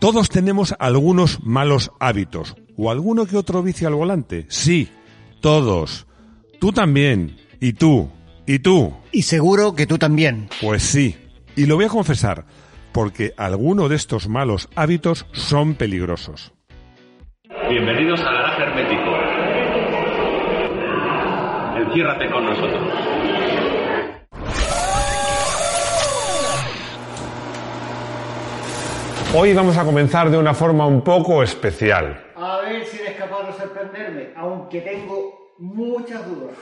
Todos tenemos algunos malos hábitos o alguno que otro vicio al volante. Sí, todos. Tú también. Y tú. Y tú. Y seguro que tú también. Pues sí. Y lo voy a confesar, porque alguno de estos malos hábitos son peligrosos. Bienvenidos a Garaje Hermético. Enciérrate con nosotros. Hoy vamos a comenzar de una forma un poco especial. A ver si eres capaz de sorprenderme, aunque tengo muchas dudas.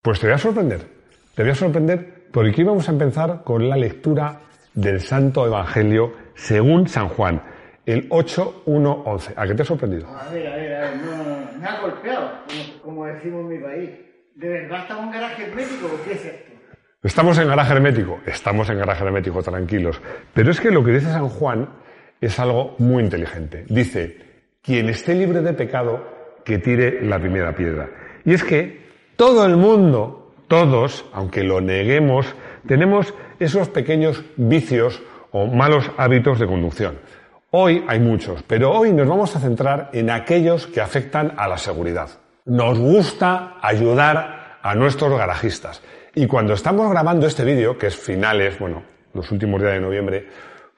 Pues te voy a sorprender. Te voy a sorprender porque hoy vamos a empezar con la lectura del Santo Evangelio según San Juan, el 8.1.11. ¿A qué te ha sorprendido? A ver, a ver, a ver, no, no, no, me ha golpeado, como, como decimos en mi país. ¿De verdad está en un garaje hermético qué es esto? Estamos en garaje hermético, estamos en garaje hermético, tranquilos. Pero es que lo que dice San Juan es algo muy inteligente. Dice, quien esté libre de pecado, que tire la primera piedra. Y es que todo el mundo, todos, aunque lo neguemos, tenemos esos pequeños vicios o malos hábitos de conducción. Hoy hay muchos, pero hoy nos vamos a centrar en aquellos que afectan a la seguridad. Nos gusta ayudar a nuestros garajistas. Y cuando estamos grabando este vídeo, que es finales, bueno, los últimos días de noviembre,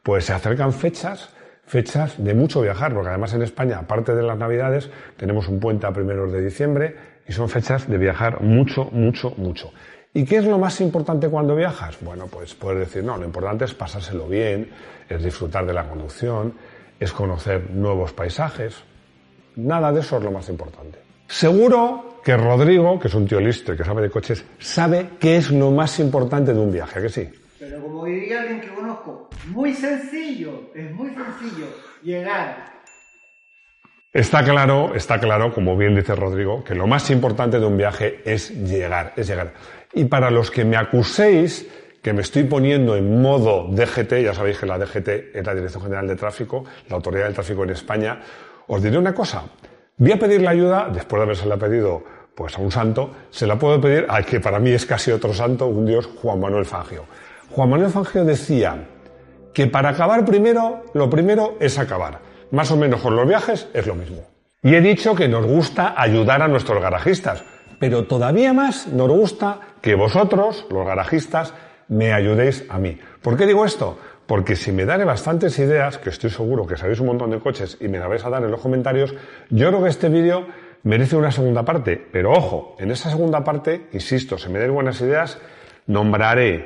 pues se acercan fechas, fechas de mucho viajar, porque además en España, aparte de las Navidades, tenemos un puente a primeros de diciembre y son fechas de viajar mucho, mucho, mucho. ¿Y qué es lo más importante cuando viajas? Bueno, pues puedes decir, no, lo importante es pasárselo bien, es disfrutar de la conducción, es conocer nuevos paisajes. Nada de eso es lo más importante. Seguro que Rodrigo, que es un tío listo y que sabe de coches, sabe qué es lo más importante de un viaje, ¿a que sí? Pero como diría alguien que conozco, muy sencillo, es muy sencillo llegar. Está claro, está claro, como bien dice Rodrigo, que lo más importante de un viaje es llegar, es llegar. Y para los que me acuséis que me estoy poniendo en modo DGT, ya sabéis que la DGT es la Dirección General de Tráfico, la Autoridad del Tráfico en España, os diré una cosa. Voy a pedir la ayuda, después de habérsela pedido pues a un santo, se la puedo pedir al que para mí es casi otro santo, un dios, Juan Manuel Fangio. Juan Manuel Fangio decía que para acabar primero, lo primero es acabar. Más o menos con los viajes es lo mismo. Y he dicho que nos gusta ayudar a nuestros garajistas, pero todavía más nos gusta que vosotros, los garajistas, me ayudéis a mí. ¿Por qué digo esto? Porque si me daré bastantes ideas, que estoy seguro que sabéis un montón de coches y me la vais a dar en los comentarios, yo creo que este vídeo merece una segunda parte. Pero ojo, en esa segunda parte, insisto, si me dais buenas ideas, nombraré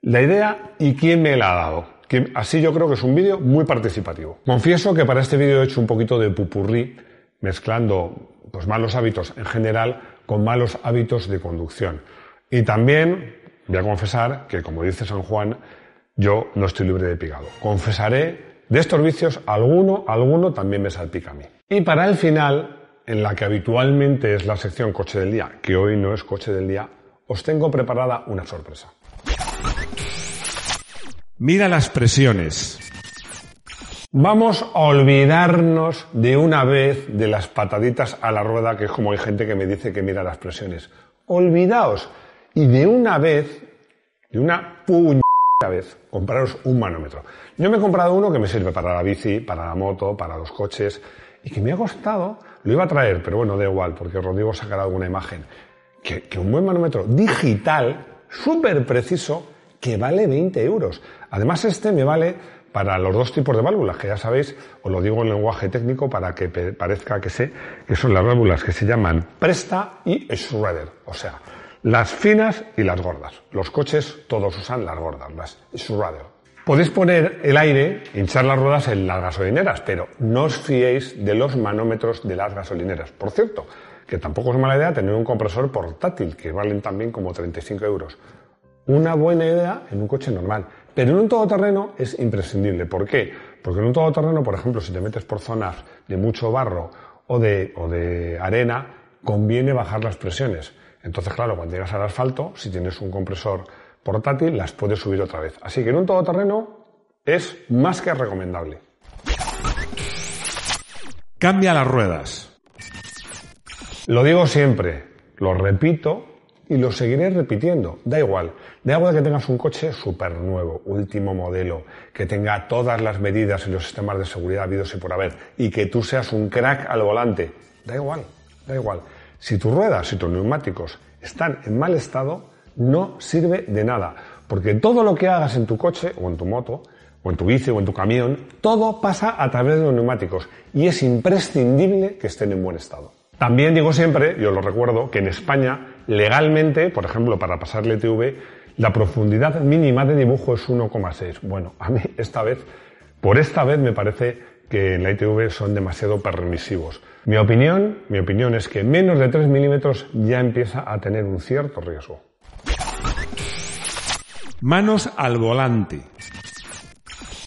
la idea y quién me la ha dado. Que así yo creo que es un vídeo muy participativo. Confieso que para este vídeo he hecho un poquito de pupurrí, mezclando pues, malos hábitos en general con malos hábitos de conducción. Y también voy a confesar que, como dice San Juan, yo no estoy libre de pecado. Confesaré de estos vicios, alguno, alguno también me salpica a mí. Y para el final, en la que habitualmente es la sección coche del día, que hoy no es coche del día, os tengo preparada una sorpresa. Mira las presiones. Vamos a olvidarnos de una vez de las pataditas a la rueda, que es como hay gente que me dice que mira las presiones. Olvidaos. Y de una vez, de una puñada vez, compraros un manómetro. Yo me he comprado uno que me sirve para la bici, para la moto, para los coches, y que me ha costado, lo iba a traer, pero bueno, da igual, porque Rodrigo sacará alguna imagen, que, que un buen manómetro digital, súper preciso, que vale 20 euros. Además, este me vale para los dos tipos de válvulas, que ya sabéis, os lo digo en lenguaje técnico para que parezca que sé, que son las válvulas que se llaman Presta y Shredder, o sea, las finas y las gordas. Los coches todos usan las gordas, las Shredder. Podéis poner el aire, hinchar las ruedas en las gasolineras, pero no os fiéis de los manómetros de las gasolineras. Por cierto, que tampoco es mala idea tener un compresor portátil, que valen también como 35 euros. Una buena idea en un coche normal, Pero en un todoterreno es imprescindible. ¿Por qué? Porque en un todoterreno, por ejemplo, si te metes por zonas de mucho barro o de arena, conviene bajar las presiones. Entonces, claro, cuando llegas al asfalto, si tienes un compresor portátil, las puedes subir otra vez. Así que en un todoterreno es más que recomendable. Cambia las ruedas. Lo digo siempre, lo repito y lo seguiré repitiendo. Da igual. Da igual que tengas un coche súper nuevo, último modelo, que tenga todas las medidas y los sistemas de seguridad habidos y por haber, y que tú seas un crack al volante. Da igual, da igual. Si tus ruedas y tus neumáticos están en mal estado, no sirve de nada. Porque todo lo que hagas en tu coche o en tu moto, o en tu bici o en tu camión, todo pasa a través de los neumáticos y es imprescindible que estén en buen estado. También digo siempre, yo lo recuerdo, que en España, legalmente, por ejemplo, para pasar el ITV, la profundidad mínima de dibujo es 1,6. Bueno, a mí esta vez, por esta vez me parece que en la ITV son demasiado permisivos. Mi opinión, mi opinión es que menos de 3 milímetros ya empieza a tener un cierto riesgo. Manos al volante.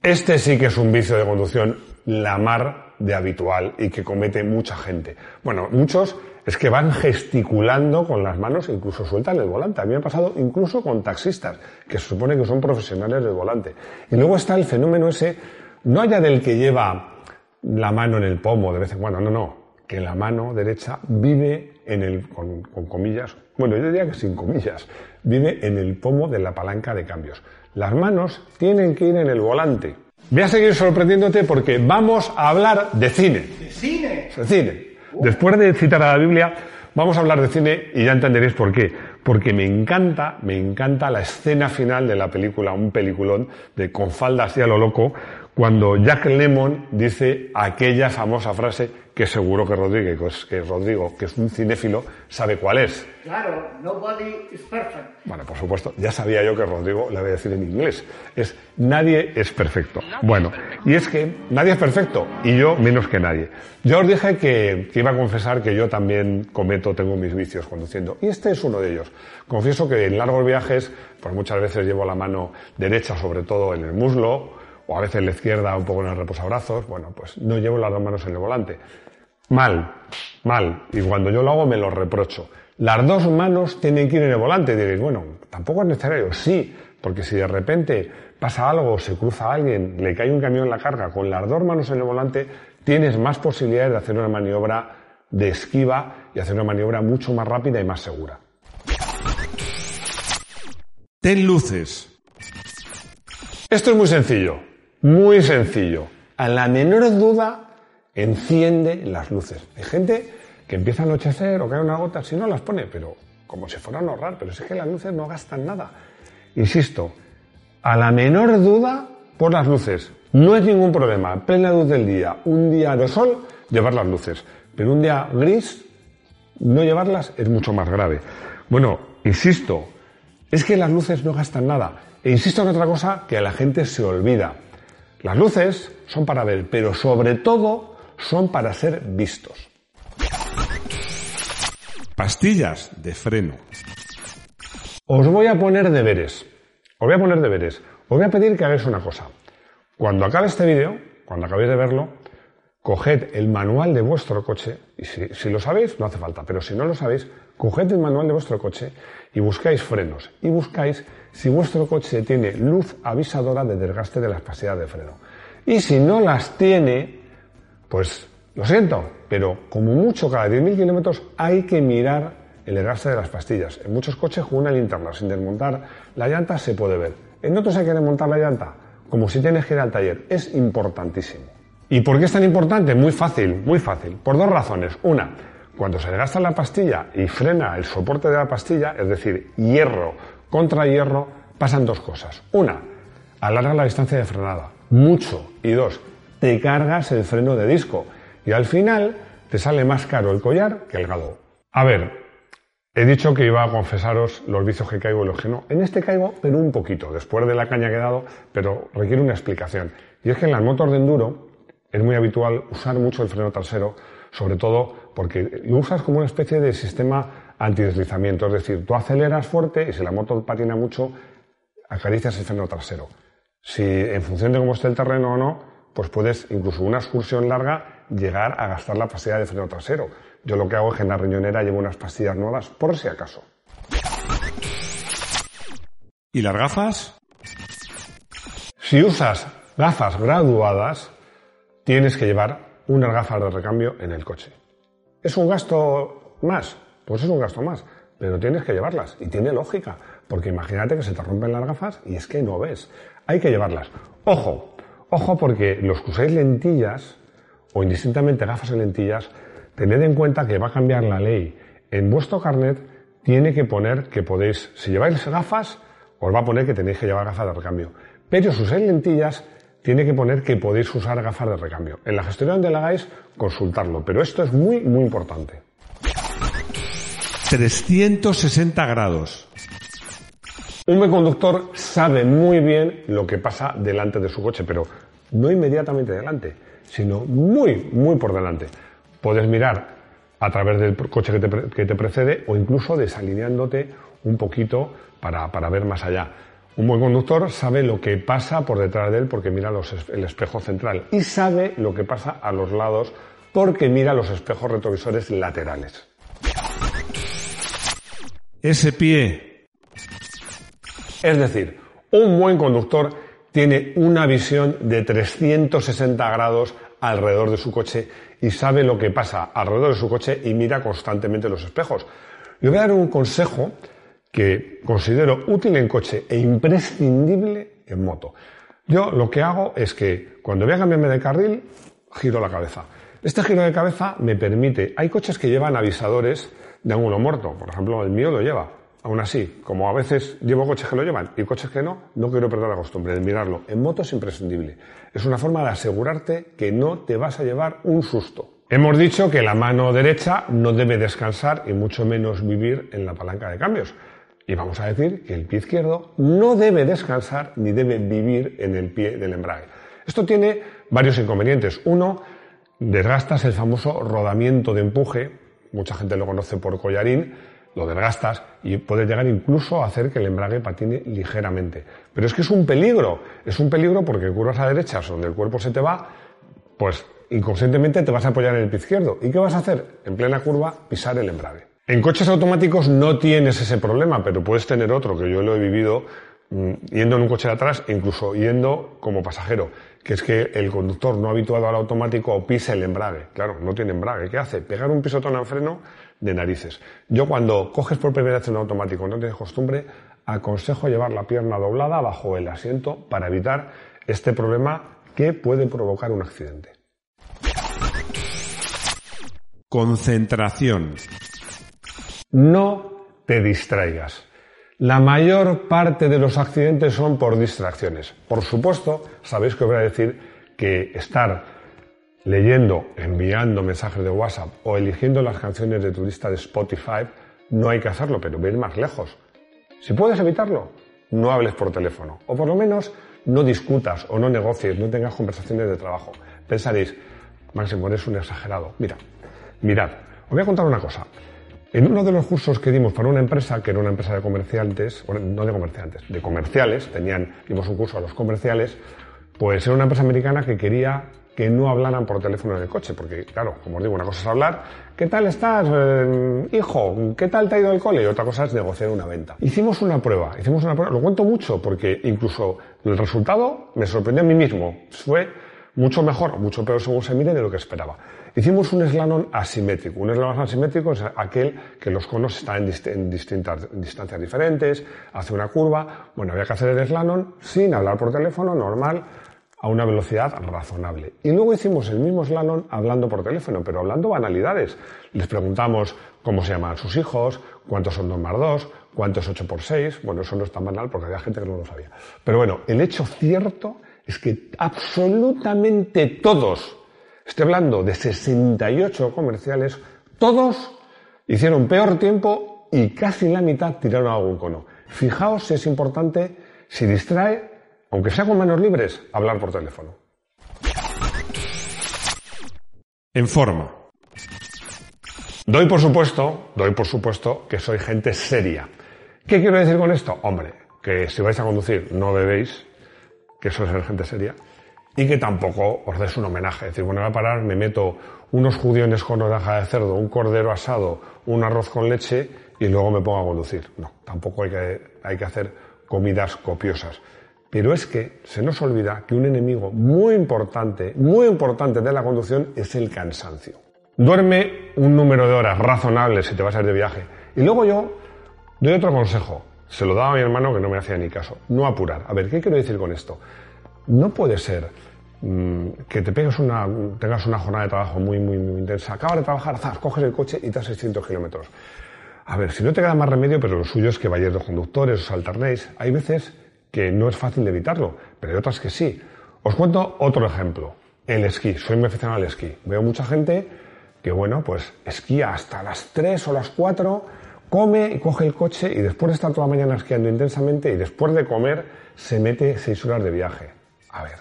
Este sí que es un vicio de conducción la mar de habitual y que comete mucha gente. Bueno, muchos es que van gesticulando con las manos, incluso sueltan el volante. A mí me ha pasado incluso con taxistas, que se supone que son profesionales del volante. Y luego está el fenómeno ese, no haya del que lleva la mano en el pomo de vez en cuando, no, no, que la mano derecha vive en el, con, con comillas, bueno, yo diría que sin comillas, vive en el pomo de la palanca de cambios. Las manos tienen que ir en el volante. Voy a seguir sorprendiéndote porque vamos a hablar de cine. ¿De cine? De cine. Después de citar a la Biblia, vamos a hablar de cine y ya entenderéis por qué. Porque me encanta, me encanta la escena final de la película, un peliculón de con faldas y a lo loco, cuando Jack Lemmon dice aquella famosa frase que seguro que Rodrigo, que es, que Rodrigo, que es un cinéfilo, sabe cuál es. Claro, nobody is perfect. Bueno, por supuesto, ya sabía yo que Rodrigo le voy a decir en inglés. Es nadie es perfecto. Bueno, y es que nadie es perfecto y yo menos que nadie. Yo os dije que, que iba a confesar que yo también cometo, tengo mis vicios conduciendo. Y este es uno de ellos. Confieso que en largos viajes, pues muchas veces llevo la mano derecha sobre todo en el muslo o a veces la izquierda un poco en el reposabrazos. Bueno, pues no llevo las dos manos en el volante. Mal, mal. Y cuando yo lo hago me lo reprocho. Las dos manos tienen que ir en el volante. Y diréis, bueno, tampoco es necesario. Sí, porque si de repente pasa algo, se cruza alguien, le cae un camión en la carga, con las dos manos en el volante tienes más posibilidades de hacer una maniobra de esquiva y hacer una maniobra mucho más rápida y más segura. Ten luces. Esto es muy sencillo, muy sencillo. A la menor duda, enciende las luces. Hay gente que empieza a anochecer o cae una gota, si no las pone, pero como si fueran a ahorrar, pero es que las luces no gastan nada. Insisto, a la menor duda, por las luces. No es ningún problema, plena luz del día, un día de sol, llevar las luces. Pero un día gris, no llevarlas es mucho más grave. Bueno, insisto, es que las luces no gastan nada. E insisto en otra cosa que a la gente se olvida. Las luces son para ver, pero sobre todo son para ser vistos. Pastillas de freno. Os voy a poner deberes. Os voy a poner deberes. Os voy a pedir que hagáis una cosa. Cuando acabe este vídeo, cuando acabéis de verlo, coged el manual de vuestro coche, y si, si, lo sabéis, no hace falta, pero si no lo sabéis, coged el manual de vuestro coche y buscáis frenos, y buscáis si vuestro coche tiene luz avisadora de desgaste de las pastillas de freno. Y si no las tiene, pues lo siento, pero como mucho cada 10.000 kilómetros hay que mirar el desgaste de las pastillas. En muchos coches con una linterna, sin desmontar la llanta, se puede ver. En otros hay que desmontar la llanta, como si tienes que ir al taller. Es importantísimo. ¿Y por qué es tan importante? Muy fácil, muy fácil. Por dos razones. Una, cuando se desgasta la pastilla y frena el soporte de la pastilla, es decir, hierro contra hierro, pasan dos cosas. Una, alarga la distancia de frenada, mucho. Y dos, te cargas el freno de disco. Y al final te sale más caro el collar que el galo. A ver, he dicho que iba a confesaros los vicios que caigo y los que no. En este caigo, pero un poquito, después de la caña que he dado, pero requiere una explicación. Y es que en las motos de enduro es muy habitual usar mucho el freno trasero, sobre todo porque lo usas como una especie de sistema antideslizamiento. Es decir, tú aceleras fuerte y si la moto patina mucho, acaricias el freno trasero. Si en función de cómo esté el terreno o no, pues puedes, incluso una excursión larga, llegar a gastar la pastilla de freno trasero. Yo lo que hago es que en la riñonera llevo unas pastillas nuevas, por si acaso. ¿Y las gafas? Si usas gafas graduadas, tienes que llevar unas gafas de recambio en el coche. ¿Es un gasto más? Pues es un gasto más, pero tienes que llevarlas y tiene lógica, porque imagínate que se te rompen las gafas y es que no ves. Hay que llevarlas. Ojo, ojo porque los que usáis lentillas o indistintamente gafas y lentillas, tened en cuenta que va a cambiar la ley. En vuestro carnet tiene que poner que podéis, si lleváis gafas, os va a poner que tenéis que llevar gafas de recambio. Pero si usáis lentillas, tiene que poner que podéis usar gafas de recambio. En la gestión donde la hagáis, consultarlo. Pero esto es muy, muy importante. 360 grados. Un buen conductor sabe muy bien lo que pasa delante de su coche, pero no inmediatamente delante, sino muy, muy por delante. Puedes mirar a través del coche que te, que te precede o incluso desalineándote un poquito para, para, ver más allá. Un buen conductor sabe lo que pasa por detrás de él porque mira los, el espejo central y sabe lo que pasa a los lados porque mira los espejos retrovisores laterales. Ese pie. Es decir, un buen conductor tiene una visión de 360 grados alrededor de su coche y sabe lo que pasa alrededor de su coche y mira constantemente los espejos. Le voy a dar un consejo que considero útil en coche e imprescindible en moto. Yo lo que hago es que cuando voy a cambiarme de carril, giro la cabeza. Este giro de cabeza me permite, hay coches que llevan avisadores de ángulo muerto, por ejemplo el mío lo lleva. Aún así, como a veces llevo coches que lo llevan y coches que no, no quiero perder la costumbre de mirarlo. En moto es imprescindible. Es una forma de asegurarte que no te vas a llevar un susto. Hemos dicho que la mano derecha no debe descansar y mucho menos vivir en la palanca de cambios. Y vamos a decir que el pie izquierdo no debe descansar ni debe vivir en el pie del embrague. Esto tiene varios inconvenientes. Uno, desgastas el famoso rodamiento de empuje, mucha gente lo conoce por collarín, lo desgastas y puede llegar incluso a hacer que el embrague patine ligeramente. Pero es que es un peligro, es un peligro porque curvas a derechas donde el cuerpo se te va, pues inconscientemente te vas a apoyar en el pie izquierdo. ¿Y qué vas a hacer? En plena curva, pisar el embrague. En coches automáticos no tienes ese problema, pero puedes tener otro, que yo lo he vivido mmm, yendo en un coche de atrás incluso yendo como pasajero, que es que el conductor no habituado al automático pisa el embrague. Claro, no tiene embrague. ¿Qué hace? Pegar un pisotón al freno de narices. Yo cuando coges por primera vez un automático no tienes costumbre, aconsejo llevar la pierna doblada bajo el asiento para evitar este problema que puede provocar un accidente. Concentración. No te distraigas. La mayor parte de los accidentes son por distracciones. Por supuesto, sabéis que os voy a decir que estar leyendo, enviando mensajes de WhatsApp o eligiendo las canciones de tu lista de Spotify, no hay que hacerlo, pero ve más lejos. Si puedes evitarlo, no hables por teléfono. O por lo menos no discutas o no negocies, no tengas conversaciones de trabajo. Pensaréis, Máximo, eres un exagerado. Mira, mirad, os voy a contar una cosa. En uno de los cursos que dimos para una empresa, que era una empresa de comerciantes, no de comerciantes, de comerciales, tenían, dimos un curso a los comerciales, pues era una empresa americana que quería que no hablaran por teléfono en el coche, porque claro, como os digo, una cosa es hablar, ¿qué tal estás, eh, hijo? ¿Qué tal te ha ido el cole? Y otra cosa es negociar una venta. Hicimos una prueba, hicimos una prueba, lo cuento mucho porque incluso el resultado me sorprendió a mí mismo, fue mucho mejor, mucho peor según se mire de lo que esperaba. Hicimos un slalom asimétrico. Un slalom asimétrico es aquel que los conos están en, dist en distintas distancias diferentes, hace una curva. Bueno, había que hacer el slalom sin hablar por teléfono, normal, a una velocidad razonable. Y luego hicimos el mismo slalom hablando por teléfono, pero hablando banalidades. Les preguntamos cómo se llaman sus hijos, cuántos son 2 más 2, cuánto es 8 por 6. Bueno, eso no es tan banal porque había gente que no lo sabía. Pero bueno, el hecho cierto es que absolutamente todos, estoy hablando de 68 comerciales, todos hicieron peor tiempo y casi la mitad tiraron algún cono. Fijaos si es importante, si distrae, aunque sea con manos libres, hablar por teléfono. En forma. Doy por supuesto, doy por supuesto que soy gente seria. ¿Qué quiero decir con esto? Hombre, que si vais a conducir no bebéis, que eso es gente seria, y que tampoco os des un homenaje. Es decir, bueno, voy a parar, me meto unos judiones con rodaja de cerdo, un cordero asado, un arroz con leche y luego me pongo a conducir. No, tampoco hay que, hay que hacer comidas copiosas. Pero es que se nos olvida que un enemigo muy importante, muy importante de la conducción es el cansancio. Duerme un número de horas razonable si te vas a ir de viaje. Y luego yo doy otro consejo. Se lo daba a mi hermano que no me hacía ni caso. No apurar. A ver, ¿qué quiero decir con esto? No puede ser mm, que te pegues una, tengas una jornada de trabajo muy, muy, muy intensa. Acabas de trabajar, zas, coges el coche y te das 600 kilómetros. A ver, si no te queda más remedio, pero lo suyo es que vayáis los conductores, os alternéis. Hay veces que no es fácil evitarlo, pero hay otras que sí. Os cuento otro ejemplo. El esquí. Soy muy aficionado al esquí. Veo mucha gente que, bueno, pues esquía hasta las 3 o las 4, come y coge el coche y después de estar toda la mañana esquiando intensamente y después de comer se mete 6 horas de viaje. A ver,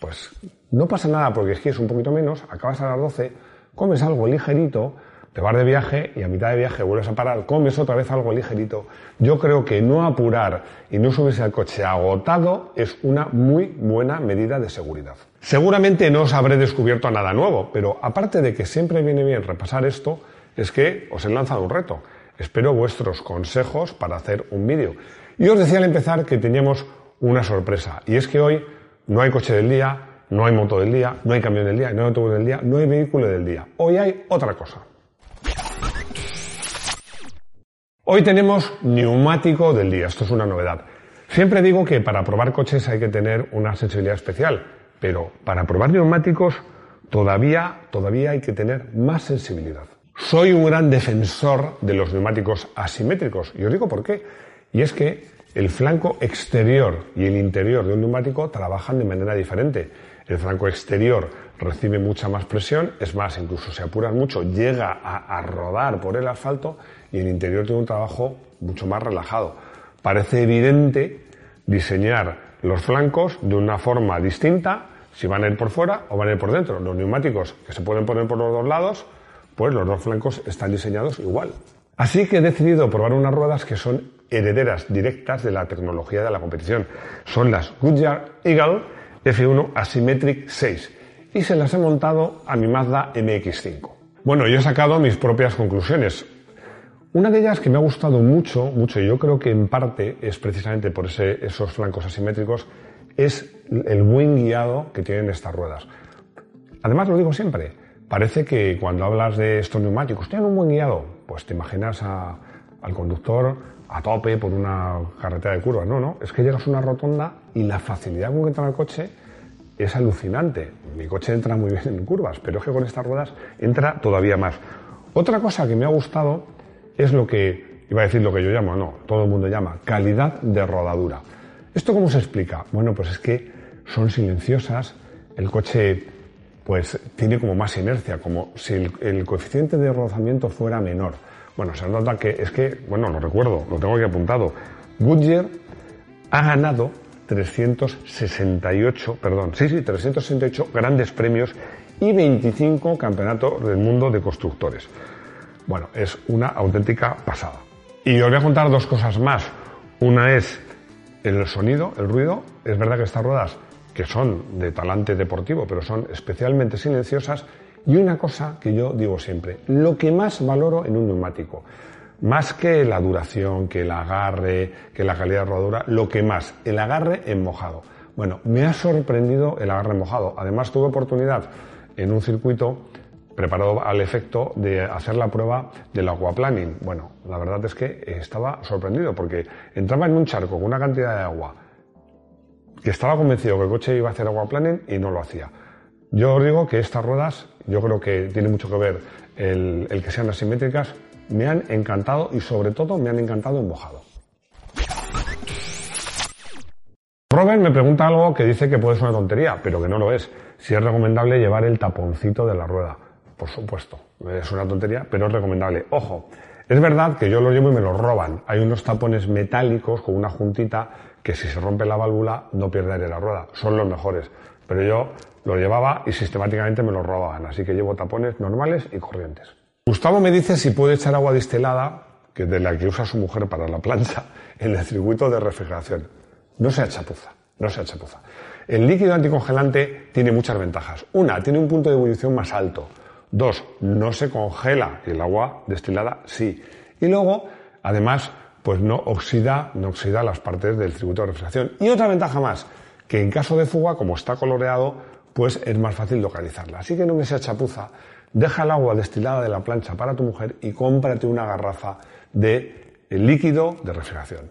pues no pasa nada porque esquíes un poquito menos, acabas a las 12, comes algo ligerito, te vas de viaje y a mitad de viaje vuelves a parar, comes otra vez algo ligerito. Yo creo que no apurar y no subirse al coche agotado es una muy buena medida de seguridad. Seguramente no os habré descubierto nada nuevo, pero aparte de que siempre viene bien repasar esto, es que os he lanzado un reto. Espero vuestros consejos para hacer un vídeo. Y os decía al empezar que teníamos una sorpresa, y es que hoy no hay coche del día, no hay moto del día, no hay camión del día, no hay autobús del día, no hay vehículo del día. Hoy hay otra cosa. Hoy tenemos neumático del día, esto es una novedad. Siempre digo que para probar coches hay que tener una sensibilidad especial, pero para probar neumáticos todavía, todavía hay que tener más sensibilidad. Soy un gran defensor de los neumáticos asimétricos y os digo por qué. Y es que el flanco exterior y el interior de un neumático trabajan de manera diferente. El flanco exterior recibe mucha más presión, es más, incluso se apuran mucho, llega a, a rodar por el asfalto y el interior tiene un trabajo mucho más relajado. Parece evidente diseñar los flancos de una forma distinta si van a ir por fuera o van a ir por dentro. Los neumáticos que se pueden poner por los dos lados, pues los dos flancos están diseñados igual. Así que he decidido probar unas ruedas que son herederas directas de la tecnología de la competición. Son las Goodyear Eagle F1 Asymmetric 6 y se las he montado a mi Mazda MX5. Bueno, yo he sacado mis propias conclusiones. Una de ellas que me ha gustado mucho, mucho, y yo creo que en parte es precisamente por esos flancos asimétricos, es el buen guiado que tienen estas ruedas. Además, lo digo siempre, parece que cuando hablas de estos neumáticos, tienen un buen guiado, pues te imaginas al conductor a tope por una carretera de curvas. No, no, es que llegas a una rotonda y la facilidad con que entra el coche es alucinante. Mi coche entra muy bien en curvas, pero es que con estas ruedas entra todavía más. Otra cosa que me ha gustado es lo que, iba a decir lo que yo llamo, no, todo el mundo llama, calidad de rodadura. ¿Esto cómo se explica? Bueno, pues es que son silenciosas, el coche pues tiene como más inercia, como si el, coeficiente de rozamiento fuera menor. Bueno, se nota que es que, bueno, lo recuerdo, lo tengo aquí apuntado. Goodyear ha ganado 368, perdón, sí, sí, 368 grandes premios y 25 campeonatos del mundo de constructores. Bueno, es una auténtica pasada. Y os voy a contar dos cosas más. Una es el sonido, el ruido. Es verdad que estas ruedas, que son de talante deportivo, pero son especialmente silenciosas. Y una cosa que yo digo siempre, lo que más valoro en un neumático, más que la duración, que el agarre, que la calidad de rodadura, lo que más, el agarre en mojado. Bueno, me ha sorprendido el agarre mojado. Además tuve oportunidad en un circuito preparado al efecto de hacer la prueba del aquaplaning. Bueno, la verdad es que estaba sorprendido porque entraba en un charco con una cantidad de agua que estaba convencido que el coche iba a hacer aquaplaning y no lo hacía. Yo os digo que estas ruedas, yo creo que tiene mucho que ver el, el que sean asimétricas, me han encantado y sobre todo me han encantado en mojado. Robert me pregunta algo que dice que puede ser una tontería, pero que no lo es. Si es recomendable llevar el taponcito de la rueda por supuesto. Es una tontería, pero es recomendable. Ojo, es verdad que yo lo llevo y me lo roban. Hay unos tapones metálicos con una juntita que si se rompe la válvula no pierde la rueda. Son los mejores. Pero yo lo llevaba y sistemáticamente me lo robaban. Así que llevo tapones normales y corrientes. Gustavo me dice si puede echar agua distilada, que de la que usa su mujer para la plancha, en el circuito de refrigeración. No sea chapuza. no sea chapuza. El líquido anticongelante tiene muchas ventajas. Una, tiene un punto de ebullición más alto. Dos, no se congela. El agua destilada sí. Y luego, además, pues no oxida, no oxida las partes del circuito de refrigeración. Y otra ventaja más, que en caso de fuga, como está coloreado, pues es más fácil localizarla. Así que no me sea chapuza, deja el agua destilada de la plancha para tu mujer y cómprate una garrafa de líquido de refrigeración.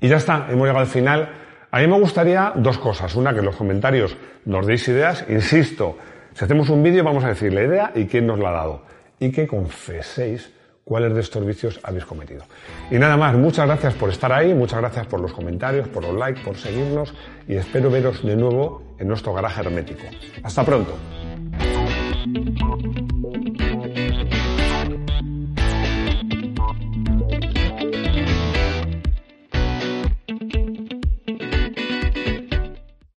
Y ya está, hemos llegado al final. A mí me gustaría dos cosas. Una, que en los comentarios nos deis ideas. Insisto, si hacemos un vídeo vamos a decir la idea y quién nos la ha dado. Y que confeséis cuáles de estos vicios habéis cometido. Y nada más, muchas gracias por estar ahí, muchas gracias por los comentarios, por los likes, por seguirnos y espero veros de nuevo en nuestro garaje hermético. Hasta pronto.